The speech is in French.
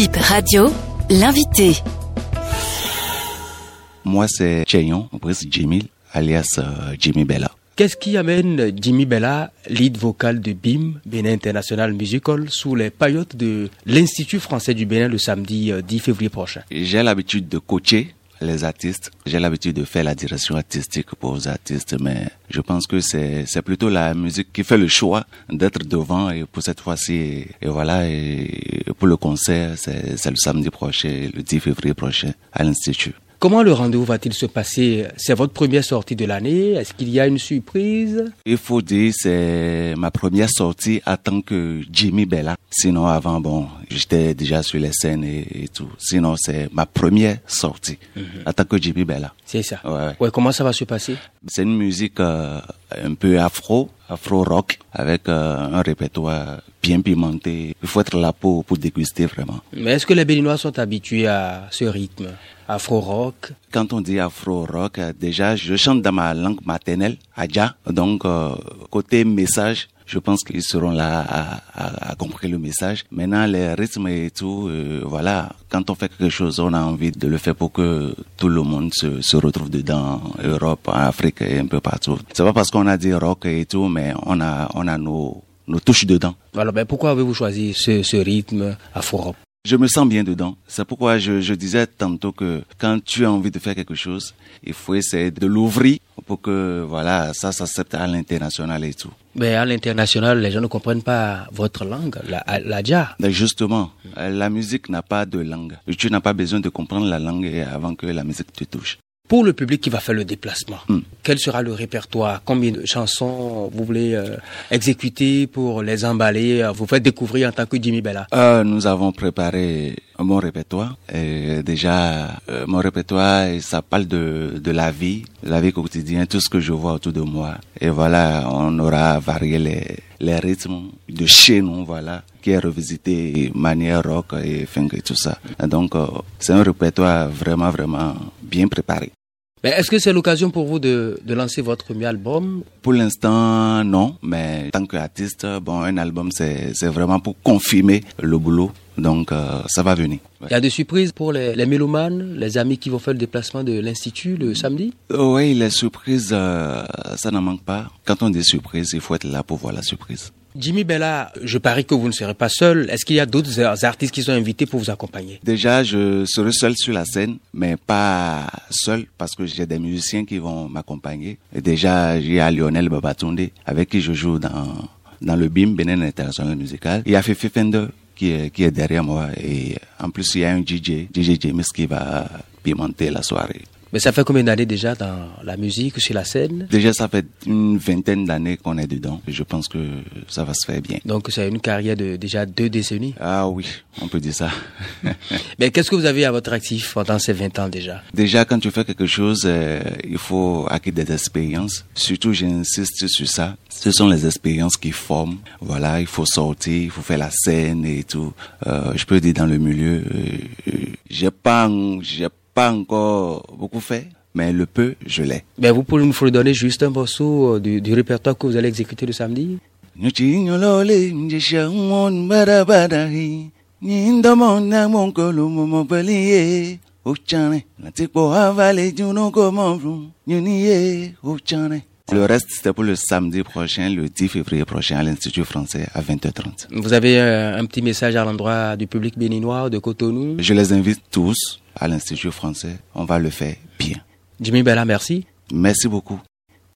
Bip Radio, l'invité. Moi, c'est Cheyon, Brice Jimmy, alias euh, Jimmy Bella. Qu'est-ce qui amène Jimmy Bella, lead vocal de BIM, Bénin International Musical, sous les paillotes de l'Institut français du Bénin le samedi 10 euh, février prochain? J'ai l'habitude de coacher les artistes. J'ai l'habitude de faire la direction artistique pour les artistes, mais je pense que c'est c'est plutôt la musique qui fait le choix d'être devant et pour cette fois-ci et, voilà et pour le concert c'est c'est le samedi prochain, le 10 février prochain à l'institut. Comment le rendez-vous va-t-il se passer? C'est votre première sortie de l'année Est-ce qu'il y a une surprise? Il faut dire c'est ma première sortie en tant que Jimmy Bella. Sinon avant bon, j'étais déjà sur les scènes et, tout. Sinon c'est ma première sortie mhm. en tant que Jimmy Bella. C'est ça. Ouais. Comment ça va se passer? C'est une musique euh, un peu afro, afro rock avec euh, un répertoire bien pimenté. Il faut être là pour, pour déguster vraiment. Mais est-ce que les Béninois sont habitués à ce rythme afro-rock Quand on dit afro-rock, déjà, je chante dans ma langue maternelle, Adja. Donc, euh, côté message, je pense qu'ils seront là à, à, comprendre le message. Maintenant, les rythmes et tout, euh, voilà, quand on fait quelque chose, on a envie de le faire pour que tout le monde se, se retrouve dedans, Europe, Afrique et un peu partout. C'est pas parce qu'on a dit rock et tout, mais on a, on a nos, nos touches dedans. Alors, ben, pourquoi avez-vous choisi ce, ce rythme afro-rock? Je me sens bien dedans. C'est pourquoi je, je, disais tantôt que quand tu as envie de faire quelque chose, il faut essayer de l'ouvrir pour que voilà ça s'accepte à l'international et tout. Mais à l'international, les gens ne comprennent pas votre langue, la, la dia. Justement, la musique n'a pas de langue. Tu n'as pas besoin de comprendre la langue avant que la musique te touche. Pour le public qui va faire le déplacement, hmm. quel sera le répertoire? Combien de chansons vous voulez euh, exécuter pour les emballer, euh, vous faire découvrir en tant que Jimmy Bella? Euh, Nous avons préparé mon répertoire. Et déjà, euh, mon répertoire, ça parle de, de la vie, de la vie quotidienne, tout ce que je vois autour de moi. Et voilà, on aura varié les, les rythmes de chez nous, voilà, qui est revisité manière rock et funk et tout ça. donc, c'est un répertoire vraiment, vraiment bien préparé. Mais est-ce que c'est l'occasion pour vous de, de, lancer votre premier album? Pour l'instant, non. Mais tant qu'artiste, bon, un album, c'est vraiment pour confirmer le boulot. Donc, euh, ça va venir. Il y a des surprises pour les, les, mélomanes, les amis qui vont faire le déplacement de l'Institut le samedi? Oui, les surprises, euh, ça n'en manque pas. Quand on dit surprise, il faut être là pour voir la surprise. Jimmy Bella, je parie que vous ne serez pas seul. Est-ce qu'il y a d'autres artistes qui sont invités pour vous accompagner? Déjà, je serai seul sur la scène, mais pas seul parce que j'ai des musiciens qui vont m'accompagner. Déjà, j'ai Lionel Babatunde avec qui je joue dans dans le BIM, Benin International Musical. Il y a Fifi Fender qui est, qui est derrière moi et en plus il y a un DJ, DJ James qui va pimenter la soirée. Mais ça fait combien d'années déjà dans la musique, sur la scène? Déjà, ça fait une vingtaine d'années qu'on est dedans. Et je pense que ça va se faire bien. Donc, c'est une carrière de déjà deux décennies? Ah oui, on peut dire ça. Mais qu'est-ce que vous avez à votre actif pendant ces 20 ans déjà? Déjà, quand tu fais quelque chose, euh, il faut acquérir des expériences. Surtout, j'insiste sur ça. Ce sont les expériences qui forment. Voilà, il faut sortir, il faut faire la scène et tout. Euh, je peux dire dans le milieu, euh, j'ai pas, j'ai pas encore beaucoup fait, mais le peu, je l'ai. Ben vous pouvez nous donner juste un morceau euh, du, du répertoire que vous allez exécuter le samedi le reste, c'était pour le samedi prochain, le 10 février prochain, à l'Institut français à 20h30. Vous avez euh, un petit message à l'endroit du public béninois de Cotonou? Je les invite tous à l'Institut français. On va le faire bien. Jimmy Bella, merci. Merci beaucoup.